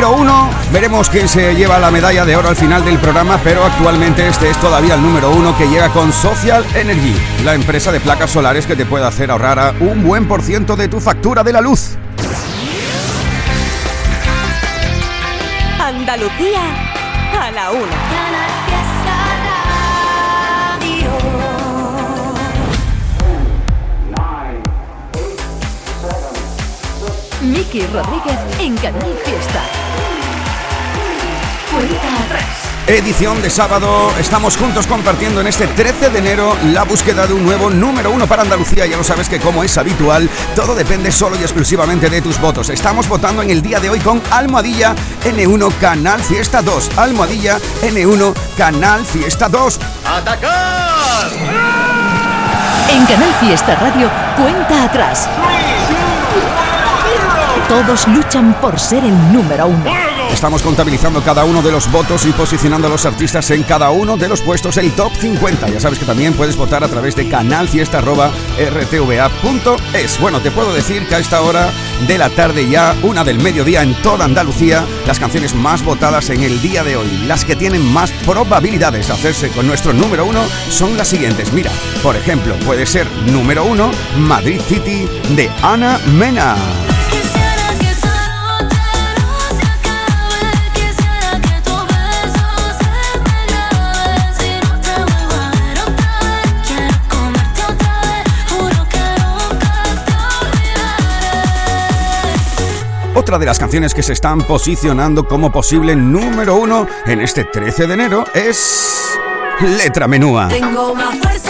número uno. Veremos quién se lleva la medalla de oro al final del programa, pero actualmente este es todavía el número uno que llega con Social Energy, la empresa de placas solares que te puede hacer ahorrar un buen por ciento de tu factura de la luz. Andalucía a la una. Miki Rodríguez en Canal Fiesta. Cuenta atrás. Edición de sábado, estamos juntos compartiendo en este 13 de enero la búsqueda de un nuevo número uno para Andalucía. Ya lo sabes que como es habitual, todo depende solo y exclusivamente de tus votos. Estamos votando en el día de hoy con Almohadilla N1 Canal Fiesta 2. Almohadilla N1 Canal Fiesta 2. ¡Atacar! En Canal Fiesta Radio, cuenta atrás. Todos luchan por ser el número uno. Estamos contabilizando cada uno de los votos y posicionando a los artistas en cada uno de los puestos el top 50. Ya sabes que también puedes votar a través de canalfiesta.rtva.es. Bueno, te puedo decir que a esta hora de la tarde ya, una del mediodía en toda Andalucía, las canciones más votadas en el día de hoy, las que tienen más probabilidades de hacerse con nuestro número uno, son las siguientes. Mira, por ejemplo, puede ser número uno Madrid City de Ana Mena. Otra de las canciones que se están posicionando como posible número uno en este 13 de enero es Letra Menúa. Tengo más fuerza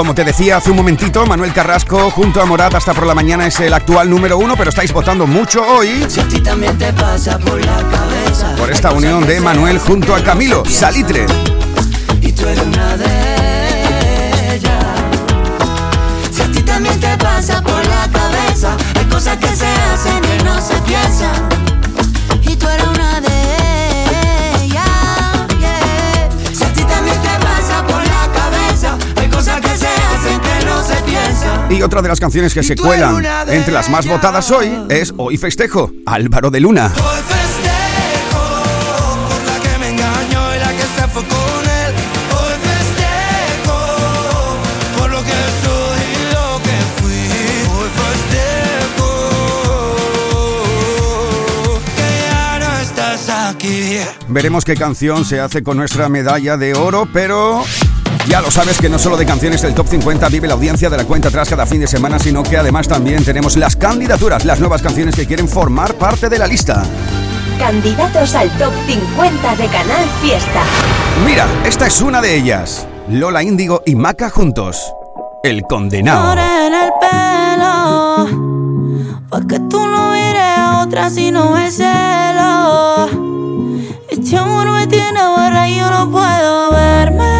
como te decía hace un momentito, Manuel Carrasco junto a Morat hasta por la mañana es el actual número uno, pero estáis votando mucho hoy Si a ti también te pasa por la cabeza por esta unión de Manuel junto a Camilo, Salitre. Y otra de las canciones que se cuelan entre las más votadas hoy es Hoy Festejo, Álvaro de Luna. Hoy festejo por la que me engañó y la que se fue con él. Hoy festejo por lo que soy y lo que fui. Hoy festejo que ya no estás aquí. Veremos qué canción se hace con nuestra medalla de oro, pero ya lo sabes que no solo de canciones del Top 50 vive la audiencia de la cuenta atrás cada fin de semana, sino que además también tenemos las candidaturas, las nuevas canciones que quieren formar parte de la lista. Candidatos al top 50 de Canal Fiesta. Mira, esta es una de ellas. Lola Índigo y Maca juntos. El condenado. en el pelo Pa' que tú no a otra si no es celo Este amor me tiene barra y yo no puedo verme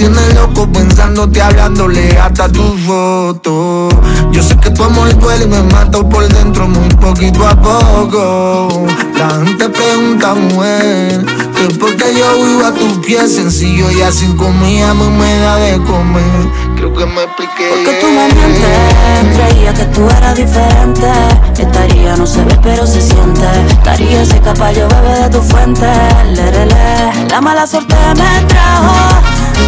Me tienes loco pensándote hablándole hasta tu foto. Yo sé que tu amor duele y me mato por dentro muy poquito a poco. La gente pregunta, mujer, que por qué yo vivo a tus pies Sencillo y así comida me, me da de comer. Creo que me expliqué Porque tú me mientes Creía que tú eras diferente. Estaría, no se ve pero se siente. Estaría ese capaz yo bebe de tu fuente. Lerele. La mala suerte me trajo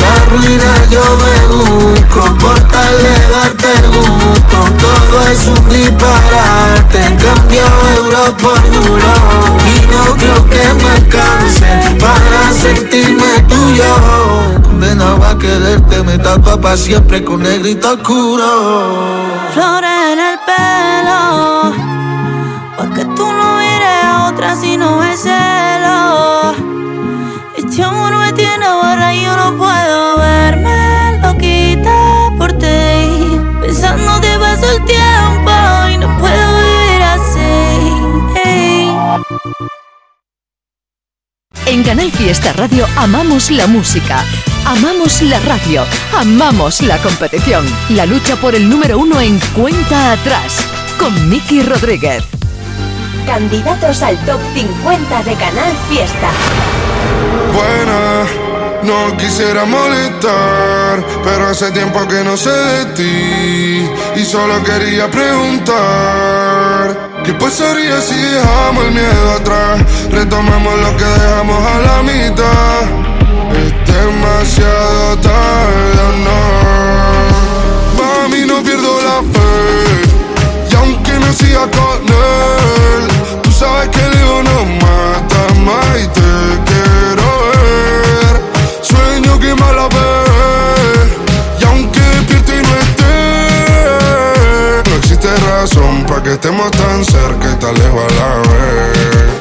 La ruina yo me busco, por tal de darte gusto. Todo es un disparate, cambio euro por duro. Y no creo que me canse para sentirme tuyo. Condenado a quererte, me tapa para siempre con negrito oscuro. En Canal Fiesta Radio amamos la música, amamos la radio, amamos la competición. La lucha por el número uno en cuenta atrás con Miki Rodríguez. Candidatos al top 50 de Canal Fiesta. Buena, no quisiera molestar, pero hace tiempo que no sé de ti y solo quería preguntar. ¿Qué pasaría si dejamos el miedo atrás? Retomamos lo que dejamos a la mitad. Es demasiado tarde, no. Mami, no pierdo la fe. Y aunque no siga con él, tú sabes que el ego no mata más y te quiero ver. Sueño que me la para que estemos tan cerca y tan lejos a la vez.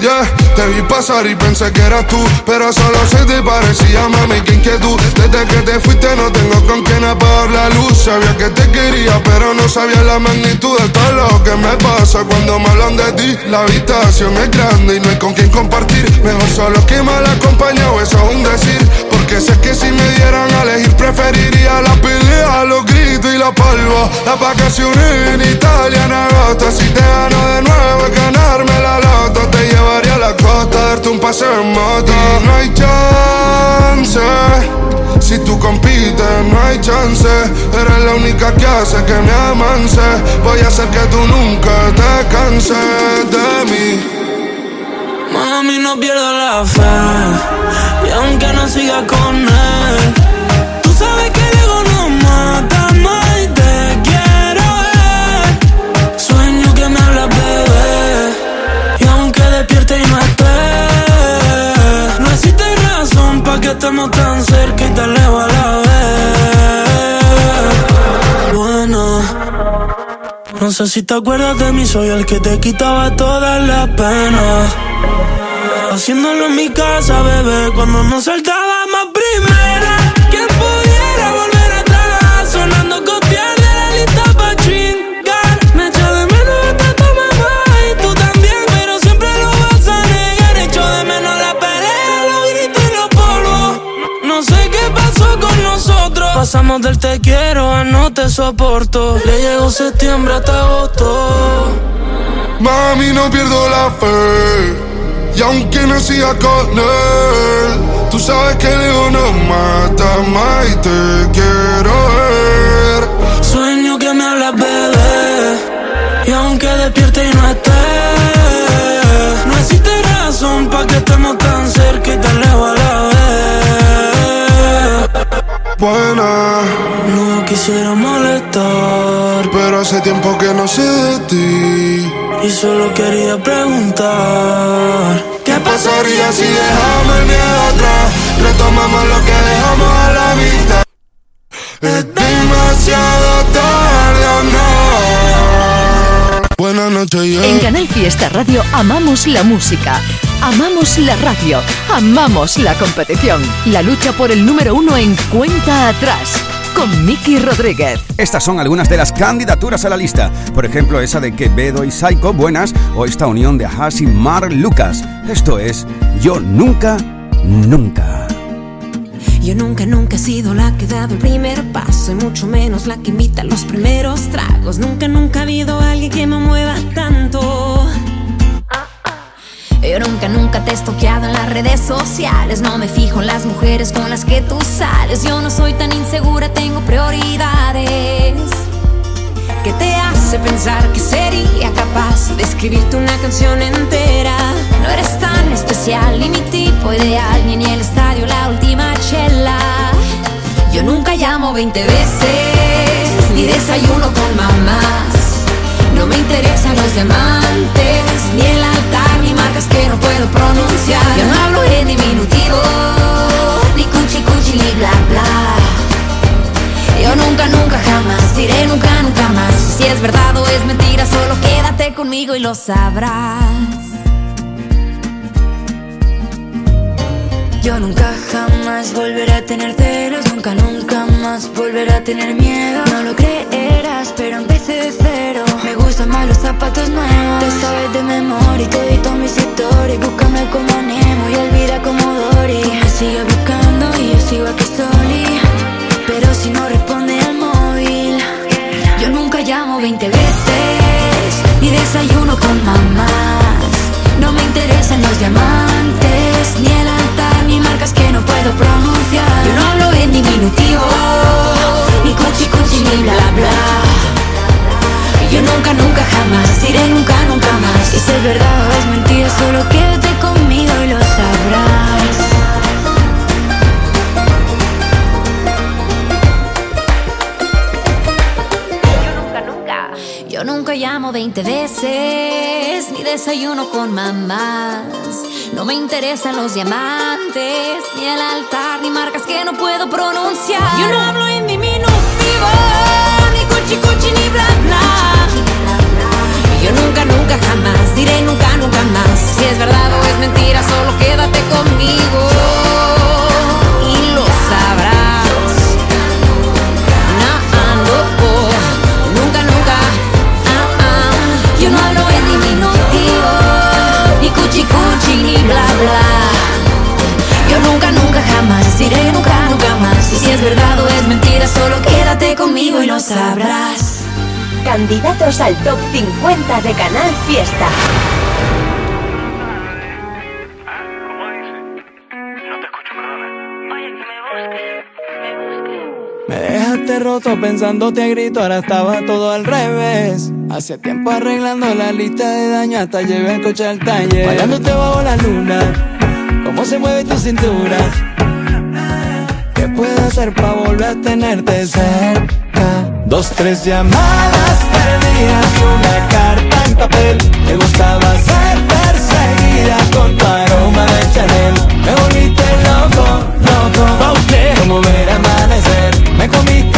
Yeah, te vi pasar y pensé que eras tú, pero solo se te parecía, mami, que inquietud. Desde que te fuiste no tengo con quién apagar la luz. Sabía que te quería, pero no sabía la magnitud de todo lo que me pasa cuando me hablan de ti. La habitación es grande y no hay con quién compartir. Mejor solo que mal acompañado, eso es un decir. Porque sé que si me dieran a elegir, preferiría la pelea, los gritos y la palva. Las vacaciones en Italia en agosto. Si te gano de nuevo, ganarme la loto. Te llevaría a la costa, darte un paseo en moto. No hay chance. Si tú compites, no hay chance. Eres la única que hace que me amance. Voy a hacer que tú nunca te canses de mí. Mami, no pierdo la fe. Y aunque no siga con él, tú sabes que el no mata más y te quiero ver. Sueño que me hablas, bebé. Y aunque despierte y no esté, no existe razón para que estemos tan cerca y tan lejos No sé si te acuerdas de mí, soy el que te quitaba todas las penas. Haciéndolo en mi casa, bebé, cuando nos saltábamos primera. Pasamos del te quiero a no te soporto. Le llegó septiembre hasta agosto. Mami, no pierdo la fe. Y aunque no siga con él, tú sabes que el ego no mata más y te quiero ver. Sueño que me hablas, bebé. Y aunque despierte y no esté, no existe razón para que estemos tan cerca y tan lejos a la. Buena, No quisiera molestar pero hace tiempo que no sé de ti. y solo quería preguntar. ¿Qué pasaría si dejamos el miedo atrás? Retomamos lo que dejamos a la mitad. Es demasiado tarde o no. Buenas noches, yeah. En Canal Fiesta Radio amamos la música, amamos la radio, amamos la competición. La lucha por el número uno en cuenta atrás con Miki Rodríguez. Estas son algunas de las candidaturas a la lista. Por ejemplo, esa de Quevedo y Psycho, buenas, o esta unión de Haas y Mar Lucas. Esto es Yo Nunca, Nunca. Yo nunca, nunca he sido la que ha dado el primer paso y mucho menos la que invita los primeros tragos. Nunca, nunca ha habido alguien que me mueva tanto. Yo nunca, nunca te he estoqueado en las redes sociales. No me fijo en las mujeres con las que tú sales. Yo no soy tan insegura, tengo prioridades. hace pensar que sería capaz de escribirte una canción entera. No eres tan especial, ni mi tipo ideal, ni en el estadio la última chela. Yo nunca llamo 20 veces, ni desayuno con mamás. No me interesan los diamantes, ni el altar, marcas que no puedo pronunciar. Yo no hablo en diminutivo, ni cuchi cuchi, ni bla bla. Yo nunca, nunca, jamás diré nunca, nunca más. Si es verdad o es mentira, solo quédate conmigo y lo sabrás. Yo nunca jamás volveré a tener celos, nunca, nunca más volveré a tener miedo. No lo creerás, pero empecé de cero. Me gustan más los zapatos nuevos. Te sabes de memoria y todito mis historias. Búscame como Nemo y olvida como Dory. Me sigue buscando y yo sigo aquí soli. Pero si no responde al móvil, yo nunca llamo 20 veces, ni desayuno con mamás. No me interesan los diamantes, ni el ni marcas que no puedo pronunciar. Yo no hablo en diminutivo, ni cuchi cuchi, ni bla bla. Yo nunca, nunca, jamás diré nunca, nunca más. Y si es verdad o es mentira, solo quédate conmigo y lo sabrás. Yo nunca llamo 20 veces, ni desayuno con mamás. No me interesan los diamantes, ni el altar, ni marcas que no puedo pronunciar. Yo no hablo en diminutivo, ni cuchi cuchi, ni bla bla. Yo nunca, nunca, jamás diré nunca, nunca más. Si es verdad o es mentira, solo quédate conmigo Yo nunca, nunca, jamás diré nunca, nunca más. Y si es verdad o es mentira, solo quédate conmigo y lo sabrás. Candidatos al top 50 de Canal Fiesta. Dejaste roto pensándote a grito, ahora estaba todo al revés. Hace tiempo arreglando la lista de daño, hasta llevé el coche al taller. Bailándote bajo la luna, cómo se mueve tu cintura. ¿Qué puedo hacer para volver a tenerte cerca? Dos, tres llamadas perdidas y una carta en papel. Te gustaba ser perseguida con tu aroma de Chanel. Me volviste loco, loco. Como ver amanecer. Me comiste.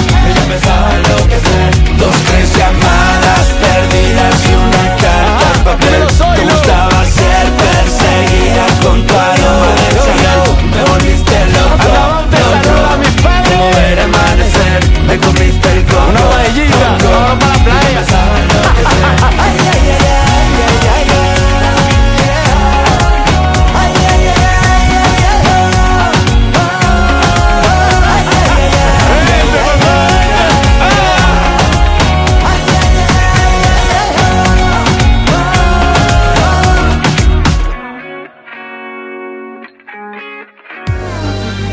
Dos, tres perdidas y una carta en papel Te gustaba ser perseguida con tu Me volviste loco, Como ver amanecer Me comiste el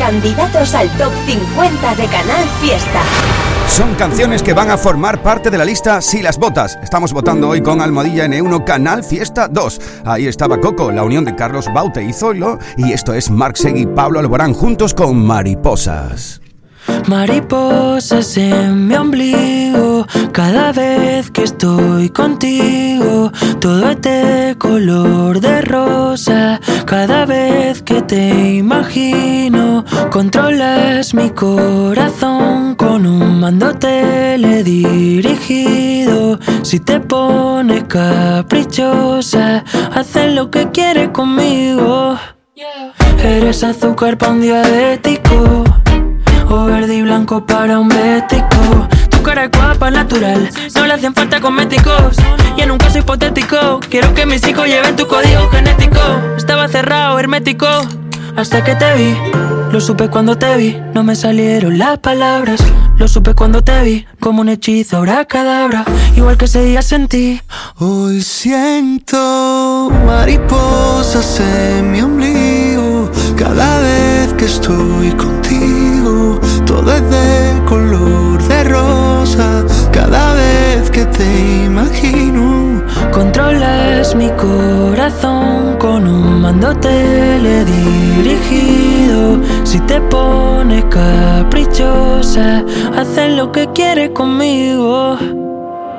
Candidatos al top 50 de Canal Fiesta. Son canciones que van a formar parte de la lista Si las votas. Estamos votando hoy con Almohadilla N1 Canal Fiesta 2. Ahí estaba Coco, la unión de Carlos Baute y Zoilo. Y esto es Mark Segui y Pablo Alborán juntos con Mariposas. Mariposas en mi ombligo, cada vez que estoy contigo, todo es de color de rosa, cada vez que te imagino, controlas mi corazón con un mando teledirigido, si te pones caprichosa, haces lo que quieres conmigo. Eres azúcar para un diabético o verde y blanco para un bético. Tu cara es guapa, natural, no le hacen falta cosméticos. Y en un caso hipotético, quiero que mis hijos lleven tu código genético. Estaba cerrado, hermético, hasta que te vi. Lo supe cuando te vi, no me salieron las palabras. Lo supe cuando te vi, como un hechizo, ahora cadabra. Igual que ese día sentí. Hoy siento mariposas en mi ombligo. Cada vez que estoy contigo, todo es de color de rosa. Cada vez que te imagino, controlas mi corazón con un mando teledirigido. Si te pones caprichosa, haces lo que quieres conmigo.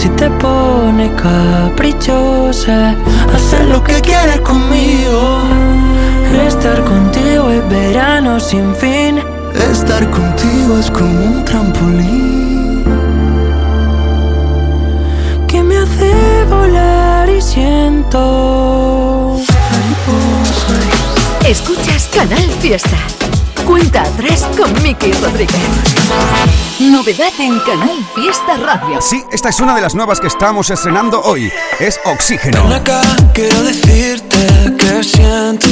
Si te pones caprichosa, hacer lo que quieres conmigo. Estar contigo es verano sin fin. Estar contigo es como un trampolín que me hace volar y siento. Escuchas Canal Fiesta. Cuenta atrás con Miki Rodríguez. Novedad en Canal Fiesta Radio. Sí, esta es una de las nuevas que estamos estrenando hoy. Es Oxígeno. Ven acá, quiero decirte que siento.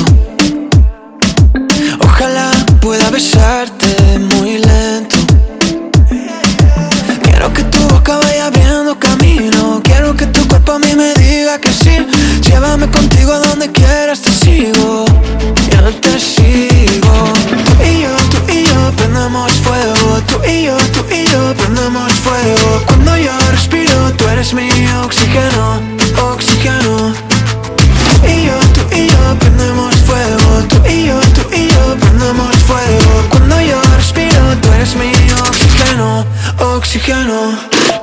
Ojalá pueda besarte muy lento. Quiero que tu boca vaya abriendo camino. Quiero que tu cuerpo a mí me diga que sí. Llévame contigo a donde quieras, te sigo. Yo te sigo. Yo, tú y yo prendemos fuego. Cuando yo respiro, tú eres mi oxígeno, oxígeno. Y yo, tú y yo prendemos fuego. Tú y yo, tú y yo prendemos fuego. Cuando yo respiro, tú eres mi oxígeno, oxígeno.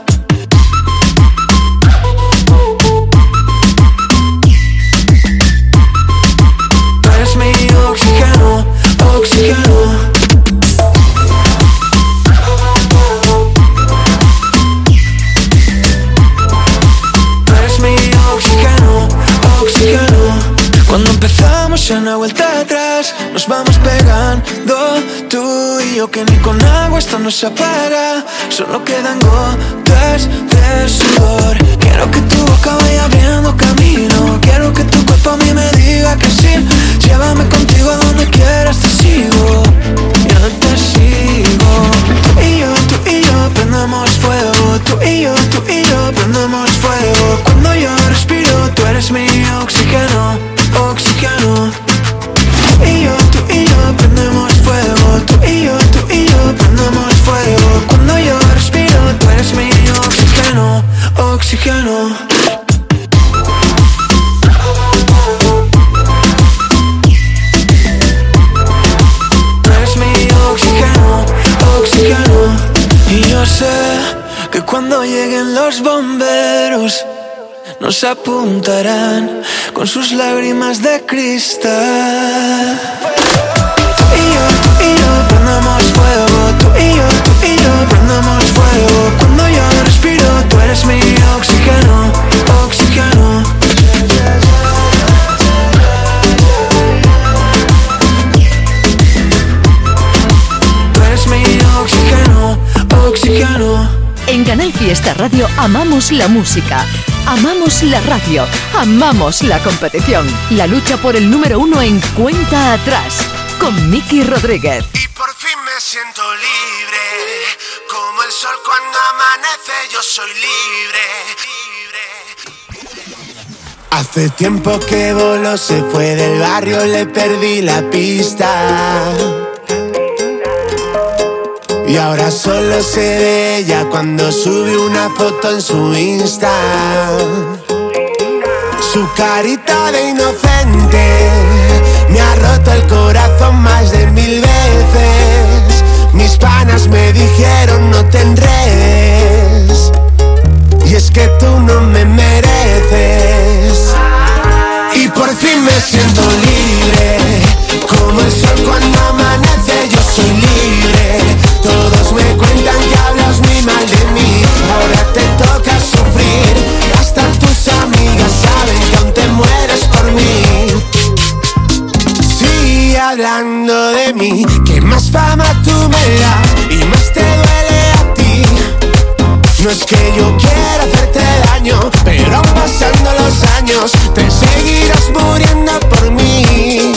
Agua esto no se apaga Solo quedan gotas de sudor. Quiero que tu boca vaya abriendo camino. Quiero que tu cuerpo a mí me diga que sí. Llévame contigo a donde quieras, te sigo. Yo te sigo. Tú y yo, tú y yo prendemos fuego. Tú y yo, tú y yo prendemos fuego. Cuando yo respiro, tú eres mi oxígeno oxígeno. Y yo, tú y yo prendemos fuego. Tú y yo, y yo prendemos fuego. Cuando yo respiro, tú eres mi oxígeno, oxígeno. Y yo sé que cuando lleguen los bomberos nos apuntarán con sus lágrimas de cristal. y yo, y yo, Cuando yo respiro, tú eres mi oxígeno, oxígeno. Tú eres mi oxígeno, oxígeno. En Canal Fiesta Radio amamos la música, amamos la radio, amamos la competición. La lucha por el número uno en cuenta atrás con Miki Rodríguez. Y por fin me siento libre, como el sol cuando amanece, yo soy libre. Hace tiempo que voló, se fue del barrio, le perdí la pista. Y ahora solo se ve ella cuando sube una foto en su Insta. Su carita de inocente me ha roto el corazón más de mil veces. Mis panas me dijeron no tendréis. Y es que tú no me mereces. Y por fin me siento libre. Como el sol cuando amanece, yo soy libre. Todos me cuentan que hablas muy mal de mí. Ahora te toca sufrir. Hasta tus amigas hablando de mí. Que más fama tú me das y más te duele a ti. No es que yo quiera hacerte daño, pero pasando los años te seguirás muriendo por mí.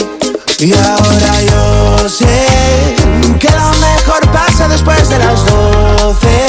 Y ahora yo sé que lo mejor pasa después de las doce.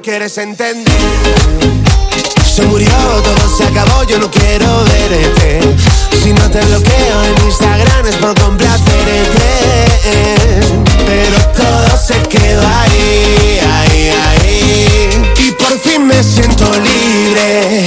quieres entender. Se murió, todo se acabó, yo no quiero verte. Si no te bloqueo en Instagram es por complacerte. Pero todo se quedó ahí, ahí, ahí. Y por fin me siento libre.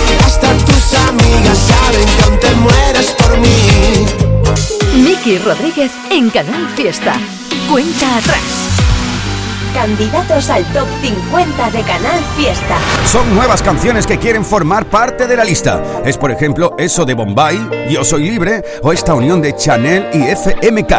Miki Rodríguez en Canal Fiesta. Cuenta atrás. Candidatos al top 50 de Canal Fiesta. Son nuevas canciones que quieren formar parte de la lista. Es por ejemplo eso de Bombay, Yo Soy Libre o esta unión de Chanel y FMK.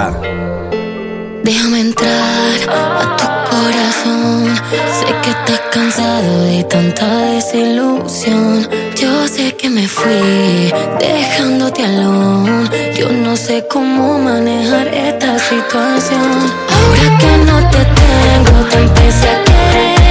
Déjame entrar a tu corazón. Sé que estás cansado de tanta desilusión. Yo sé que me fui dejándote alone. Yo no sé cómo manejar esta situación. Ahora que no te tengo, te empecé a querer.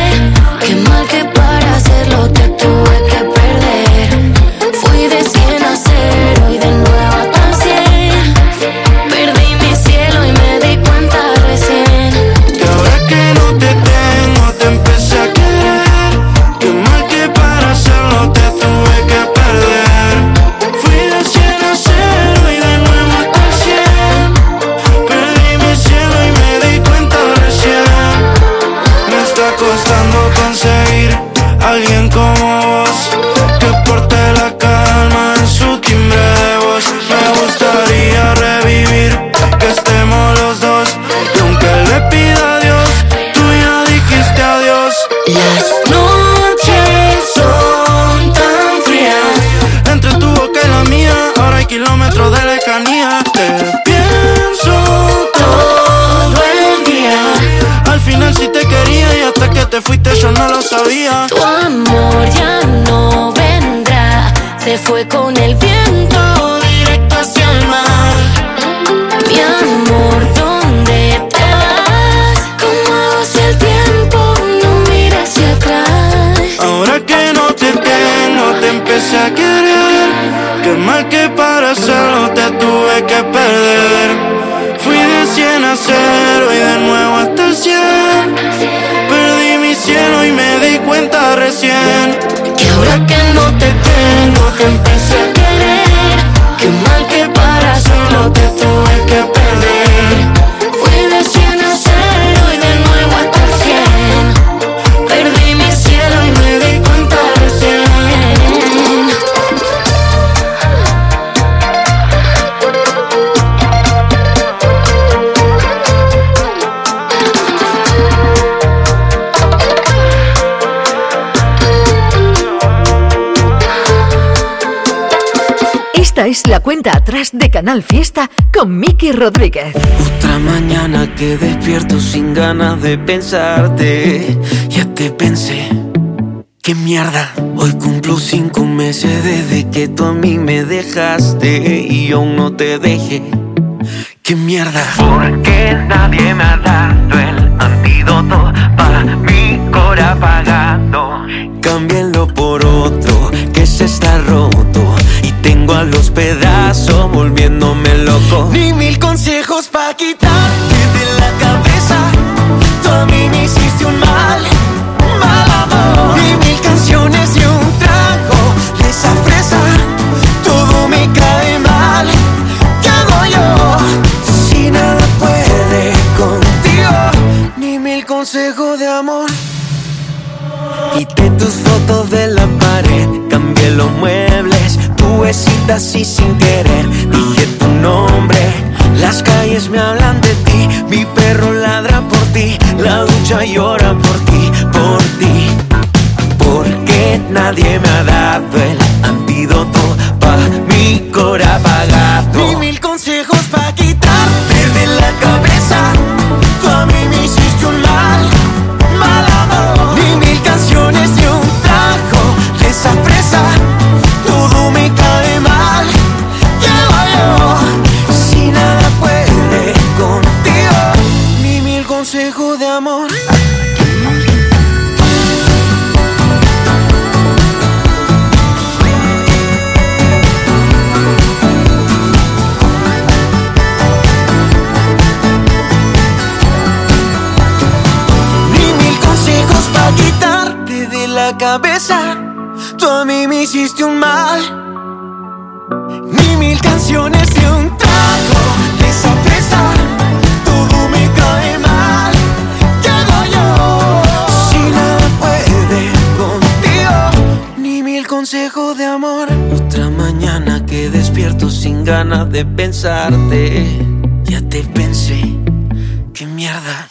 Fue con es la cuenta atrás de Canal Fiesta con Miki Rodríguez. Otra mañana que despierto sin ganas de pensarte. Ya te pensé. ¡Qué mierda! Hoy cumplo cinco meses desde que tú a mí me dejaste y aún no te dejé. ¡Qué mierda! Porque nadie me ha dado el antídoto para mi cora apagado. Cámbienlo por otro que se está roto tengo a los pedazos volviéndome loco. Ni mil consejos pa' quitarte de la cabeza. Tú a mí me hiciste un mal, mal amor. Ni mil canciones y un trago de esa fresa. Todo me cae mal. ¿Qué hago yo? Si nada puede contigo. Ni mil consejos de amor. Quité tus fotos de la sin querer, dije tu nombre. Las calles me hablan de ti, mi perro ladra por ti, la ducha llora por ti, por ti. Porque nadie me ha dado el antídoto pa' mi cora apagado. Cabeza. Tú a mí me hiciste un mal. Ni mil canciones y un trago de esa fresa. Todo me cae mal. ¿Qué hago yo? Si nada puede contigo. Ni mil consejos de amor. Otra mañana que despierto sin ganas de pensarte. Ya te pensé, qué mierda.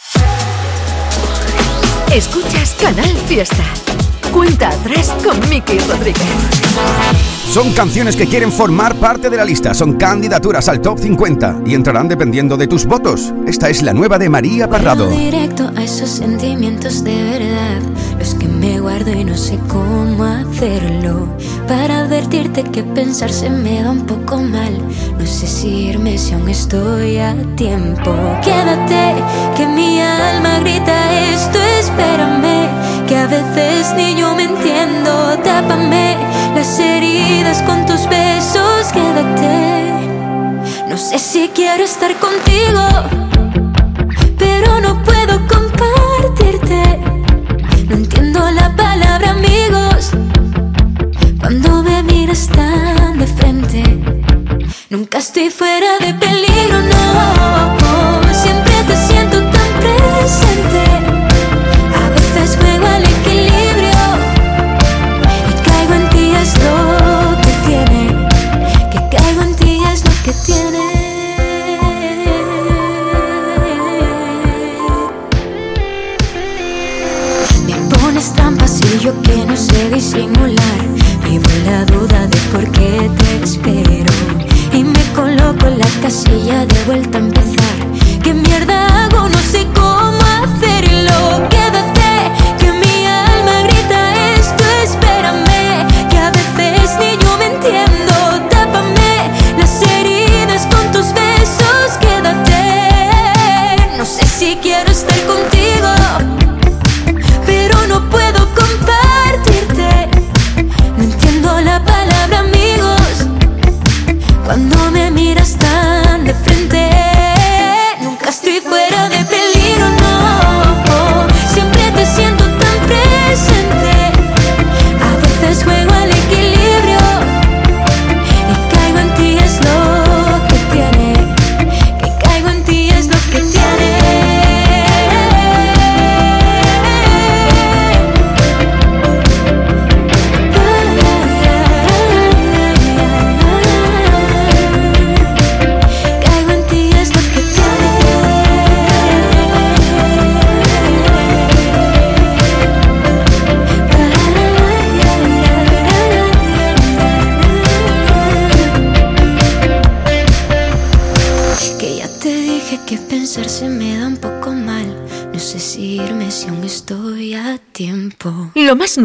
Escuchas Canal Fiesta. Cuenta atrás con Miki Rodríguez. Son canciones que quieren formar parte de la lista, son candidaturas al top 50 y entrarán dependiendo de tus votos. Esta es la nueva de María Parrado. Vuelo directo a esos sentimientos de verdad, los que me guardo y no sé cómo hacerlo. Para advertirte que pensar se me da un poco mal. No sé si irme si aún estoy a tiempo. Quédate, que mi alma grita esto, espérame. Que a veces ni yo me entiendo, tápame las heridas con tus besos, quédate. No sé si quiero estar contigo, pero no puedo compartirte. No entiendo la palabra amigos cuando me miras tan de frente. Nunca estoy fuera de peligro, no. Disimular. Vivo la duda de por qué te espero. Y me coloco en la casilla de vuelta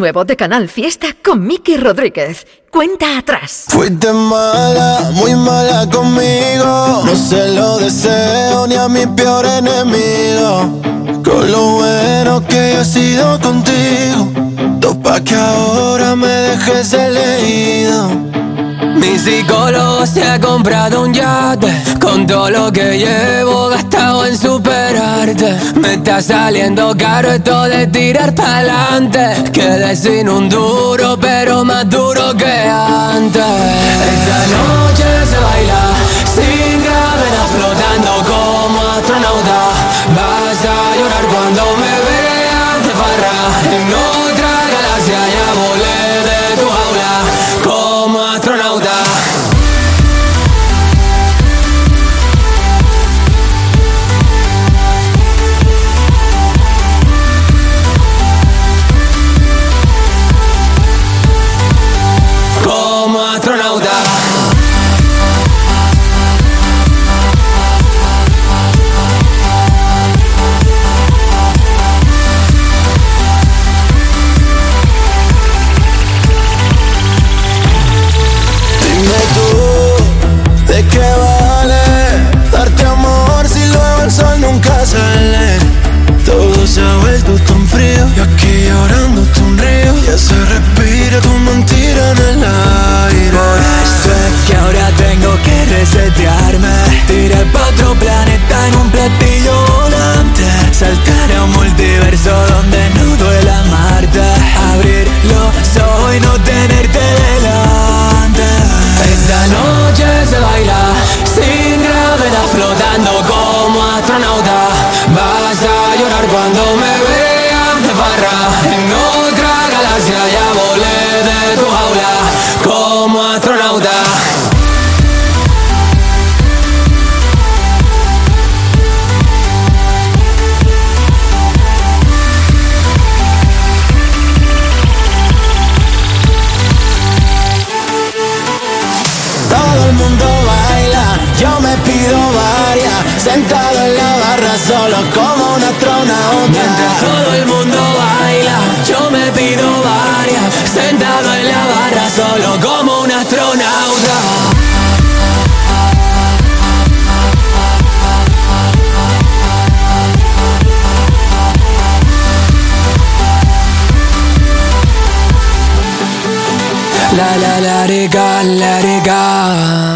nuevo de Canal Fiesta con Miki Rodríguez. Cuenta atrás. Fuiste mala, muy mala conmigo. No se lo deseo ni a mi peor enemigo. Con lo bueno que he sido contigo. Topa que ahora me dejes elegido. Mi psicólogo se ha comprado un yate Con todo lo que llevo gastado en superarte. Me está saliendo caro esto de tirar pa'lante. Quedé sin un duro pero más duro que antes. Esta noche se baila sin gravedad Flotando como astronauta. Vas a llorar cuando me veas de farra. En platillo volante. Saltar a un multiverso donde no duela amarte. Abrir los ojos y no tenerte delante. Esta noche solo como un astronauta todo el mundo baila, yo me pido varias. Sentado en la barra solo como un astronauta La la la rica, la rica.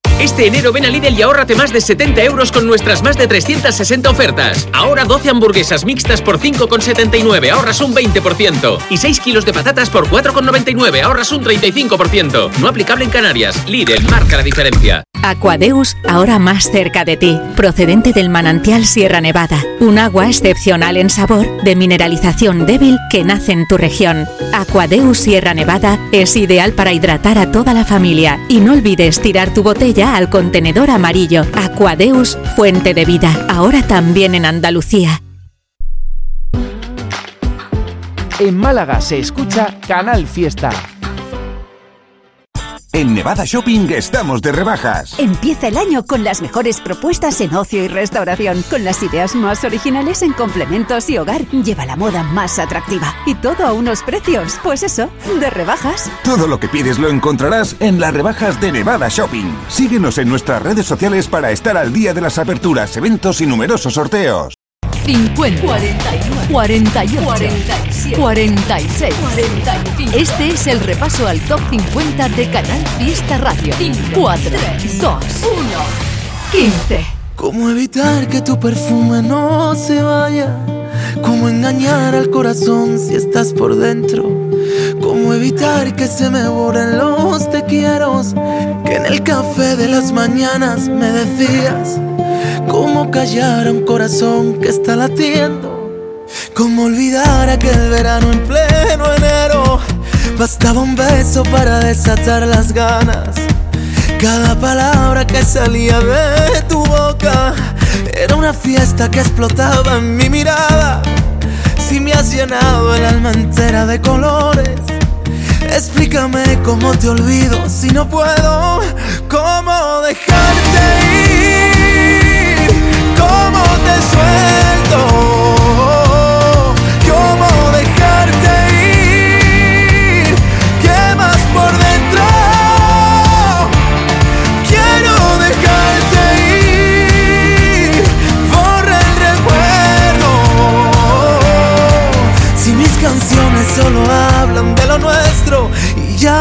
Este enero ven a Lidl y ahórrate más de 70 euros con nuestras más de 360 ofertas. Ahora 12 hamburguesas mixtas por 5,79, ahorras un 20%. Y 6 kilos de patatas por 4,99, ahorras un 35%. No aplicable en Canarias. Lidl marca la diferencia. Aquadeus, ahora más cerca de ti, procedente del manantial Sierra Nevada, un agua excepcional en sabor, de mineralización débil que nace en tu región. Aquadeus Sierra Nevada es ideal para hidratar a toda la familia y no olvides tirar tu botella al contenedor amarillo. Aquadeus, fuente de vida, ahora también en Andalucía. En Málaga se escucha Canal Fiesta. En Nevada Shopping estamos de rebajas. Empieza el año con las mejores propuestas en ocio y restauración, con las ideas más originales en complementos y hogar. Lleva la moda más atractiva y todo a unos precios, pues eso, de rebajas. Todo lo que pides lo encontrarás en las rebajas de Nevada Shopping. Síguenos en nuestras redes sociales para estar al día de las aperturas, eventos y numerosos sorteos. 50, 41, 48, 47, 46, 45. Este es el repaso al top 50 de Canal Fiesta Radio. 4, 2, 1, 15. ¿Cómo evitar que tu perfume no se vaya? ¿Cómo engañar al corazón si estás por dentro? ¿Cómo evitar que se me borren los Que en el café de las mañanas me decías. ¿Cómo callar a un corazón que está latiendo? ¿Cómo olvidar aquel verano en pleno enero? Bastaba un beso para desatar las ganas. Cada palabra que salía de tu boca era una fiesta que explotaba en mi mirada. Si me has llenado el alma entera de colores, explícame cómo te olvido si no puedo, cómo dejarte ir, cómo te suelto, cómo dejarte ir, ¿qué más por dentro? Quiero dejarte ir, borra el recuerdo. Si mis canciones solo hablan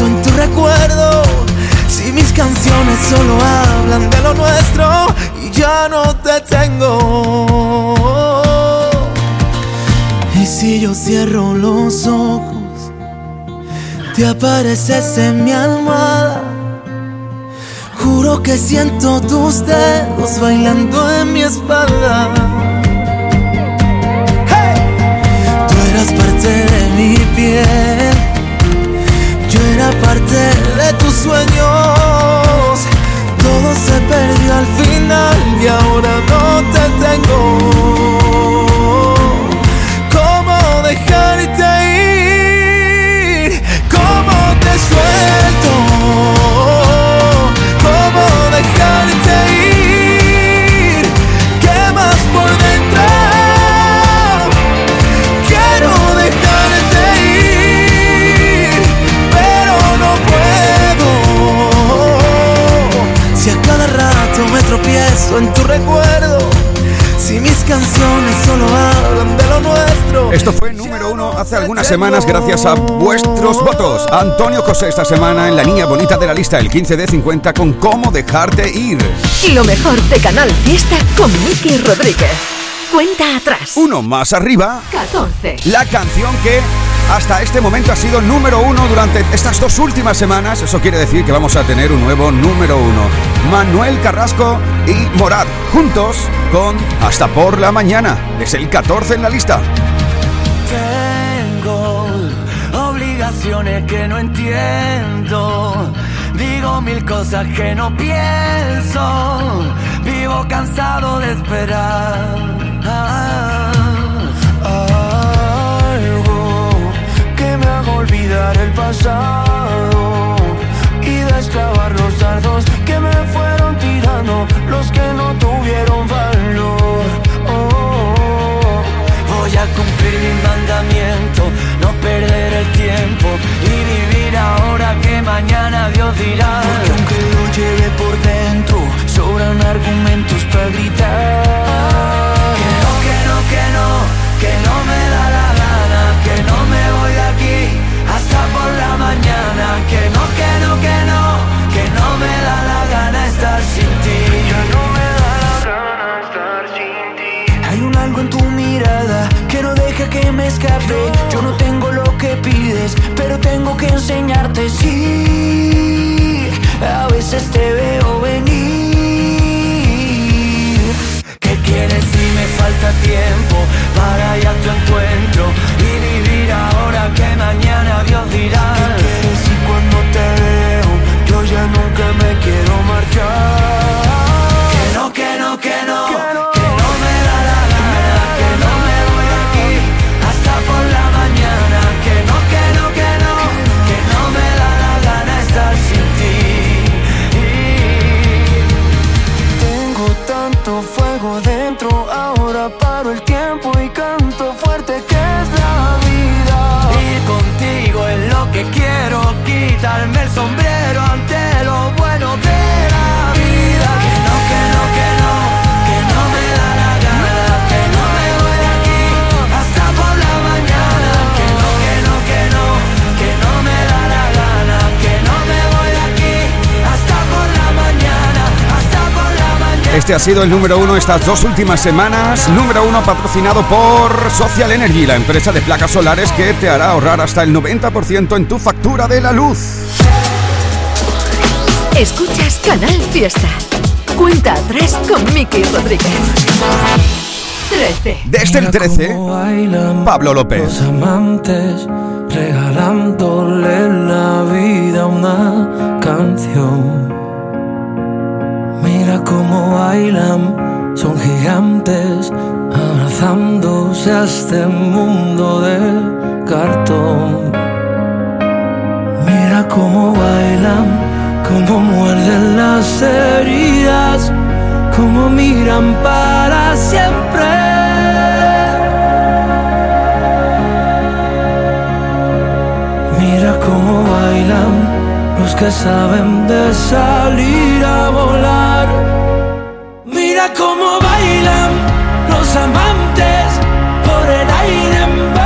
En tu recuerdo, si mis canciones solo hablan de lo nuestro y ya no te tengo. Si yo cierro los ojos, te apareces en mi almohada. Juro que siento tus dedos bailando en mi espalda. Tú eras parte de mi piel. Yo era parte de tus sueños. Todo se perdió al final y ahora no te tengo. En tu recuerdo, si mis canciones solo hablan de lo nuestro. Esto fue número uno hace algunas semanas gracias a vuestros votos. Antonio José esta semana en la niña bonita de la lista, el 15 de 50 con cómo dejarte ir. Lo mejor de Canal Fiesta con Miki Rodríguez. Cuenta atrás. Uno más arriba, 14. la canción que hasta este momento ha sido número uno durante estas dos últimas semanas. Eso quiere decir que vamos a tener un nuevo número uno. Manuel Carrasco y Morad, juntos con Hasta por la mañana. Es el 14 en la lista. Tengo obligaciones que no entiendo. Digo mil cosas que no pienso. Vivo cansado de esperar. Algo el pasado y desclavar los dardos que me fueron tirando los que no tuvieron valor. Oh, voy a cumplir mi mandamiento, no perder el tiempo y vivir ahora que mañana Dios dirá. Porque aunque lo lleve por dentro, sobran argumentos para gritar. Que no, que no, que no, que no me da la gana, que no me voy de aquí hasta por la mañana, que no, que no, que no, que no me da la gana estar sin ti. no me da la gana estar sin ti. Hay un algo en tu mirada que no deja que me escape. Yo no tengo lo que pides, pero tengo que enseñarte sí. A veces te veo venir. ¿Qué quieres falta tiempo para ir a tu encuentro y vivir ahora que mañana Dios dirá? ¿Qué quieres si cuando te veo yo ya nunca me quiero marchar? Este ha sido el número uno estas dos últimas semanas. Número uno patrocinado por Social Energy, la empresa de placas solares que te hará ahorrar hasta el 90% en tu factura de la luz. Escuchas Canal Fiesta. Cuenta atrás con Miki Rodríguez. 13. Desde el 13, Pablo López. Los amantes regalándole la vida a una canción. Cómo bailan, son gigantes, abrazándose a este mundo de cartón. Mira cómo bailan, cómo muerden las heridas, cómo miran para siempre. Mira cómo bailan los que saben de salir a volar. Mira cómo bailan los amantes por el aire emborrachándose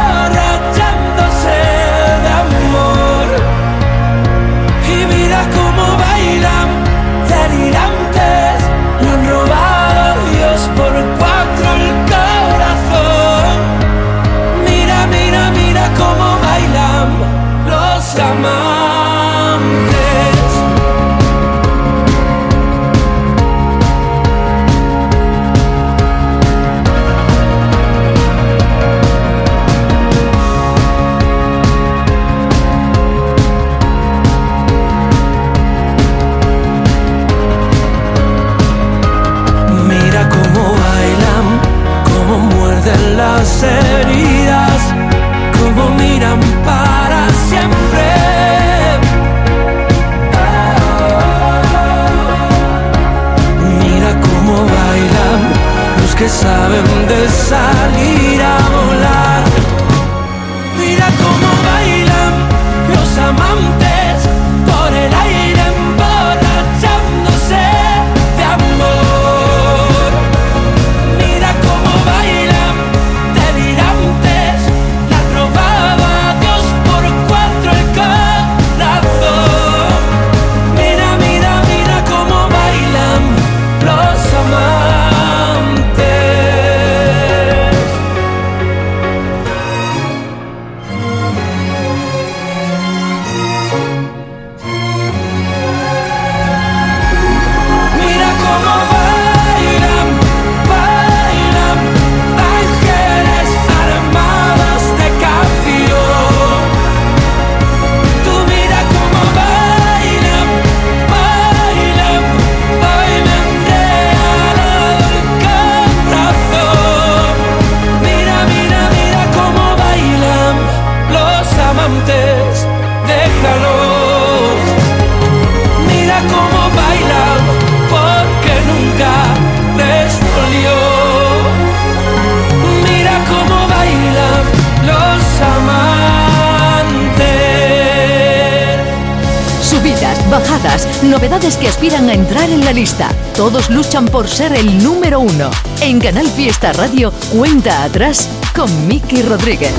novedades que aspiran a entrar en la lista. Todos luchan por ser el número uno. En Canal Fiesta Radio, cuenta atrás con Miki Rodríguez.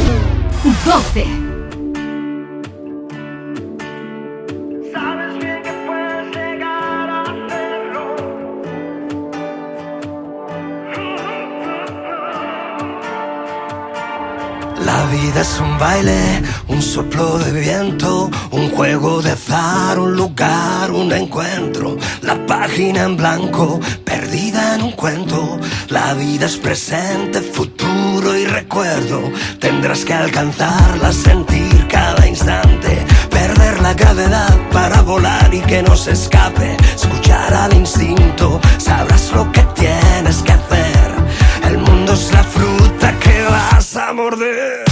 12. vida es un baile, un soplo de viento, un juego de un lugar, un encuentro. La página en blanco, perdida en un cuento. La vida es presente, futuro y recuerdo. Tendrás que alcanzarla, sentir cada instante. Perder la gravedad para volar y que no se escape. Escuchar al instinto, sabrás lo que tienes que hacer. El mundo es la fruta que vas a morder.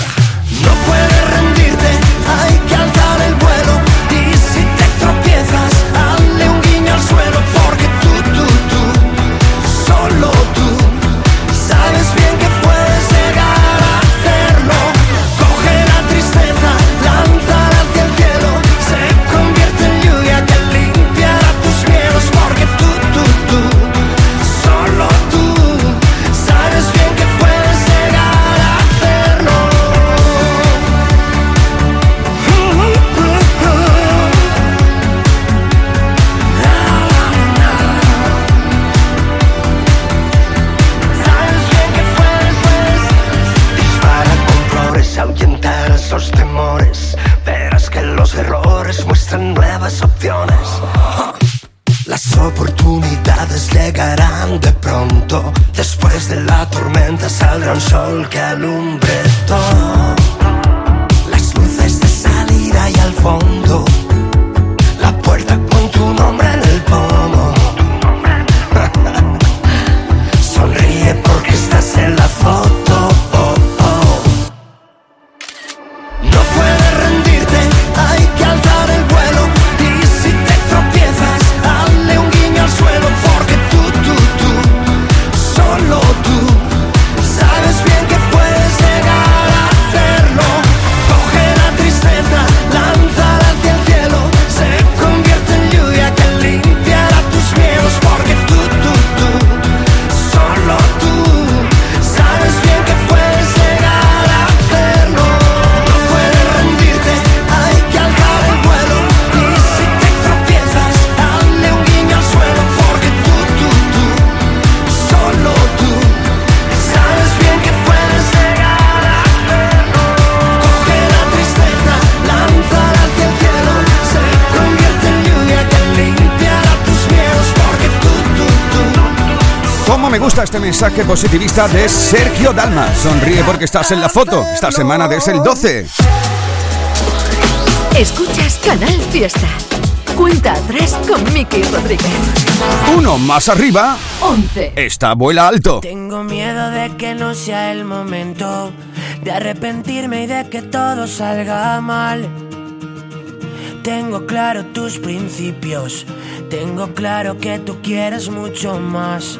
Sol que alumbre positivista de Sergio Dalma? Sonríe porque estás en la foto. Esta semana es el 12. Escuchas Canal Fiesta. Cuenta atrás con Miki Rodríguez. Uno más arriba. 11. Esta vuela alto. Tengo miedo de que no sea el momento de arrepentirme y de que todo salga mal. Tengo claro tus principios, tengo claro que tú quieres mucho más.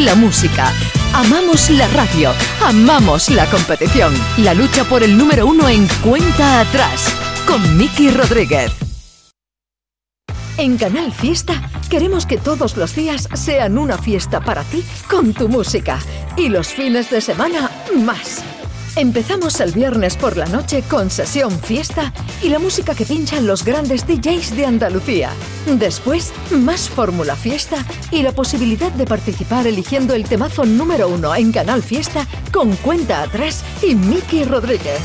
la música, amamos la radio, amamos la competición. La lucha por el número uno en cuenta atrás con Miki Rodríguez. En Canal Fiesta queremos que todos los días sean una fiesta para ti con tu música y los fines de semana más. Empezamos el viernes por la noche con sesión fiesta y la música que pinchan los grandes DJs de Andalucía. Después, más fórmula fiesta y la posibilidad de participar eligiendo el temazo número uno en Canal Fiesta con cuenta atrás y Miki Rodríguez.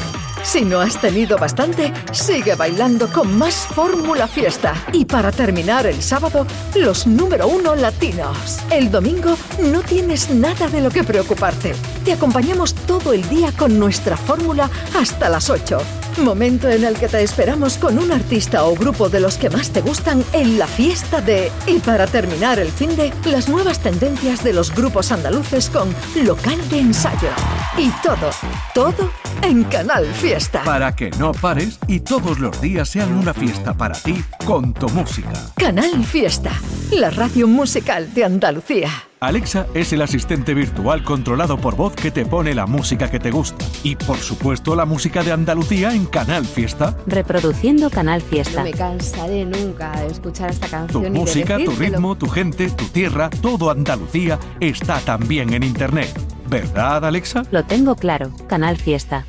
Si no has tenido bastante, sigue bailando con más Fórmula Fiesta. Y para terminar el sábado, los número uno latinos. El domingo no tienes nada de lo que preocuparte. Te acompañamos todo el día con nuestra fórmula hasta las 8. Momento en el que te esperamos con un artista o grupo de los que más te gustan en la fiesta de... Y para terminar el fin de, las nuevas tendencias de los grupos andaluces con local de ensayo. Y todo, todo en Canal Fiesta. Para que no pares y todos los días sean una fiesta para ti con tu música. Canal Fiesta, la radio musical de Andalucía. Alexa es el asistente virtual controlado por voz que te pone la música que te gusta. Y por supuesto la música de Andalucía en Canal Fiesta. Reproduciendo Canal Fiesta. No me cansaré nunca de escuchar esta Tu canción. de música, tu ritmo, tu gente, tu tierra, todo Andalucía está también en Internet. ¿Verdad, Alexa? Lo tengo claro. Canal Fiesta.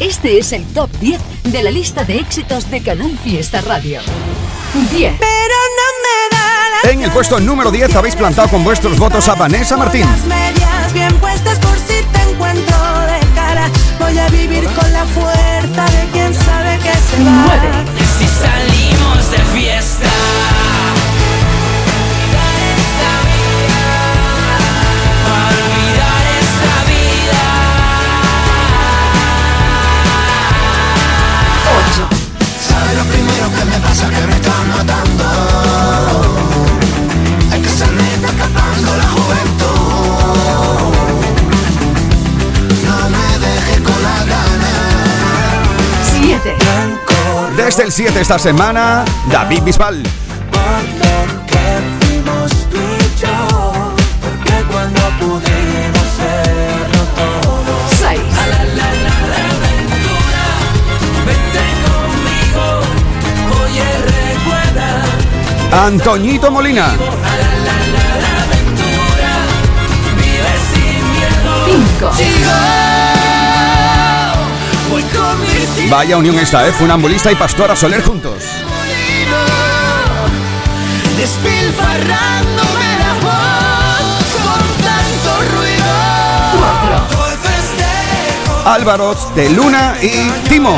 Este es el top 10 de la lista de éxitos de Canal Fiesta Radio. 10. En el puesto número 10 habéis plantado con vuestros votos a Vanessa Martín. medias bien puestas por si te encuentro de cara. Voy a vivir con la fuerza de quien sabe que se va. Si salimos de fiesta. Lo que me pasa? Que me está matando. Es que se me está escapando la juventud. No me dejes con la gana. 7. Desde el 7 esta semana, David Bisbal. Mi tía. Vaya unión esta, ¿eh? Funambulista y Pastora Soler juntos. Despilfarrándome la voz con tanto ruido. Hoy festejo Álvaro de Luna y Timo.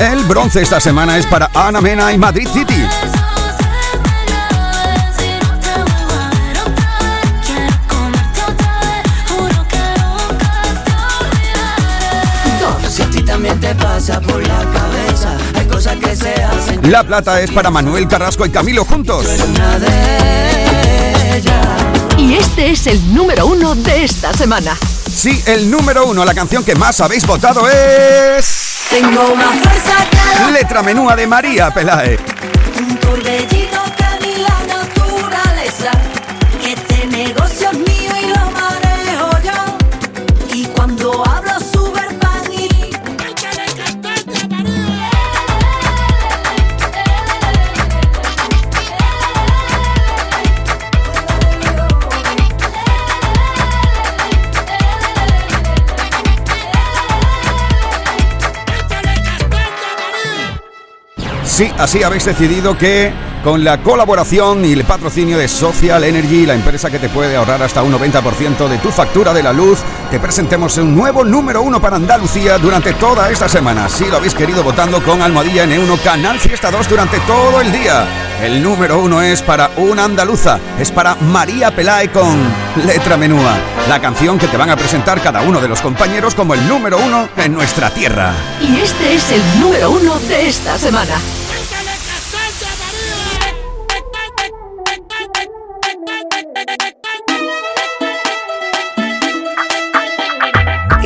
El bronce esta semana es para Ana Mena y Madrid City. La plata es para Manuel Carrasco y Camilo juntos. Y este es el número uno de esta semana. Sí, el número uno, la canción que más habéis votado es... Tengo más fuerza que Letra menúa de María Pelae. Sí, así habéis decidido que con la colaboración y el patrocinio de Social Energy, la empresa que te puede ahorrar hasta un 90% de tu factura de la luz, te presentemos un nuevo número uno para Andalucía durante toda esta semana. Sí, lo habéis querido votando con Almohadilla N1 Canal Fiesta 2 durante todo el día. El número uno es para una andaluza, es para María Pelae con Letra Menúa, la canción que te van a presentar cada uno de los compañeros como el número uno en nuestra tierra. Y este es el número uno de esta semana.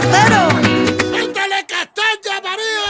sortero. Que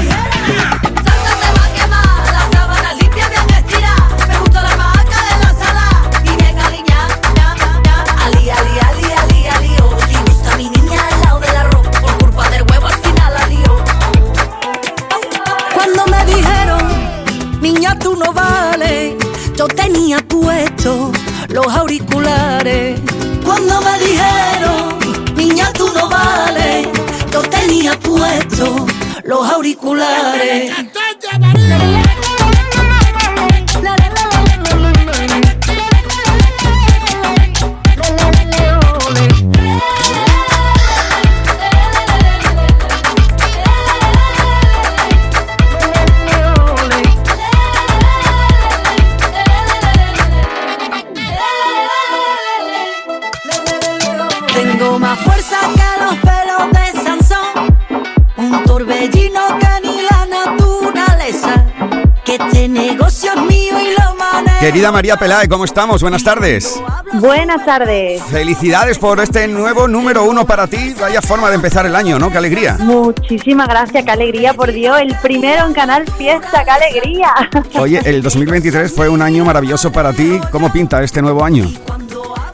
yo tenía puesto los auriculares. Cuando me dijeron, niña, tú no vales, yo tenía puesto los auriculares. Querida María Pelae, ¿cómo estamos? Buenas tardes. Buenas tardes. Felicidades por este nuevo número uno para ti. Vaya forma de empezar el año, ¿no? Qué alegría. Muchísimas gracias, qué alegría, por Dios. El primero en Canal Fiesta, qué alegría. Oye, el 2023 fue un año maravilloso para ti. ¿Cómo pinta este nuevo año?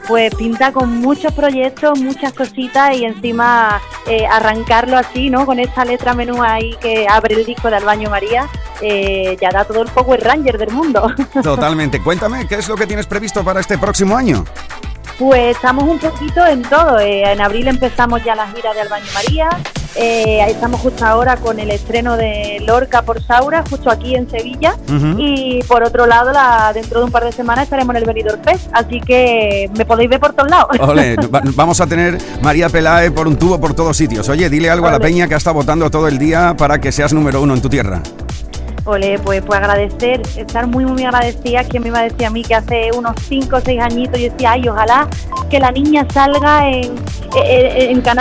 Pues pinta con muchos proyectos, muchas cositas y encima eh, arrancarlo así, ¿no? Con esta letra menú ahí que abre el disco de Albaño María, eh, ya da todo el Power Ranger del mundo. Totalmente. Cuéntame, ¿qué es lo que tienes previsto para este próximo año? Pues estamos un poquito en todo. eh, en abril empezamos ya la gira de Albaño María. eh, estamos justo ahora con el estreno de Lorca por Saura, justo aquí en Sevilla. Y por otro lado, la, dentro de un par de semanas estaremos en el Benidorm Fest. Así que me podéis ver por todos lados. Ole, va- vamos a tener María Pelae por un tubo por todos sitios. Oye, dile algo a la peña que ha estado votando todo el día para que seas número uno en tu tierra. Ole, pues, pues agradecer, estar muy, muy agradecida. Quien me iba a decir a mí que hace unos 5 o 6 añitos yo decía, ay, ojalá que la niña salga en, en, en Canal